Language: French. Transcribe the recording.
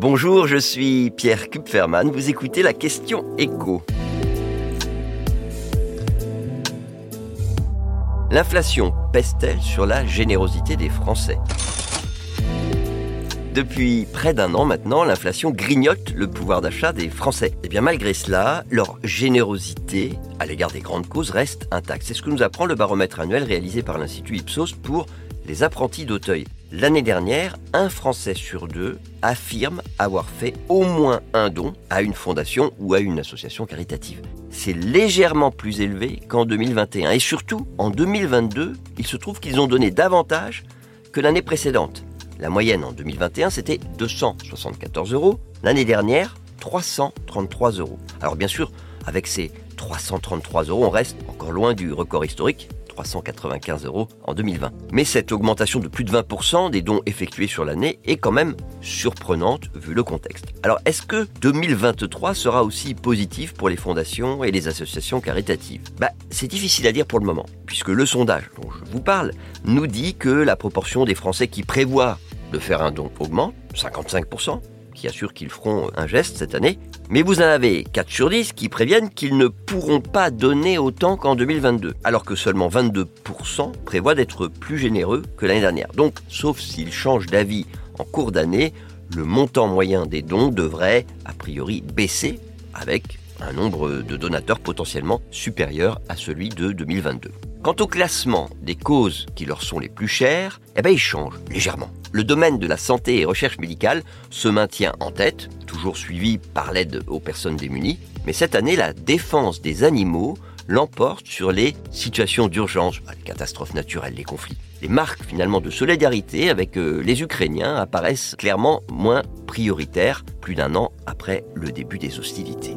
Bonjour, je suis Pierre Kupferman, vous écoutez la question écho. L'inflation pèse-t-elle sur la générosité des Français? Depuis près d'un an maintenant, l'inflation grignote le pouvoir d'achat des Français. Et eh bien malgré cela, leur générosité à l'égard des grandes causes reste intacte. C'est ce que nous apprend le baromètre annuel réalisé par l'Institut Ipsos pour les apprentis d'Auteuil. L'année dernière, un Français sur deux affirme avoir fait au moins un don à une fondation ou à une association caritative. C'est légèrement plus élevé qu'en 2021. Et surtout, en 2022, il se trouve qu'ils ont donné davantage que l'année précédente. La moyenne en 2021, c'était 274 euros. L'année dernière, 333 euros. Alors bien sûr, avec ces 333 euros, on reste encore loin du record historique 395 euros en 2020. Mais cette augmentation de plus de 20% des dons effectués sur l'année est quand même surprenante vu le contexte. Alors est-ce que 2023 sera aussi positif pour les fondations et les associations caritatives? Bah, C'est difficile à dire pour le moment, puisque le sondage dont je vous parle nous dit que la proportion des Français qui prévoient de faire un don augmente, 55%, qui assurent qu'ils feront un geste cette année, mais vous en avez 4 sur 10 qui préviennent qu'ils ne pourront pas donner autant qu'en 2022, alors que seulement 22% prévoient d'être plus généreux que l'année dernière. Donc, sauf s'ils changent d'avis en cours d'année, le montant moyen des dons devrait, a priori, baisser avec un nombre de donateurs potentiellement supérieur à celui de 2022. Quant au classement des causes qui leur sont les plus chères, eh change légèrement. Le domaine de la santé et recherche médicale se maintient en tête, toujours suivi par l'aide aux personnes démunies, mais cette année la défense des animaux l'emporte sur les situations d'urgence, les catastrophes naturelles, les conflits. Les marques finalement de solidarité avec euh, les Ukrainiens apparaissent clairement moins prioritaires plus d'un an après le début des hostilités.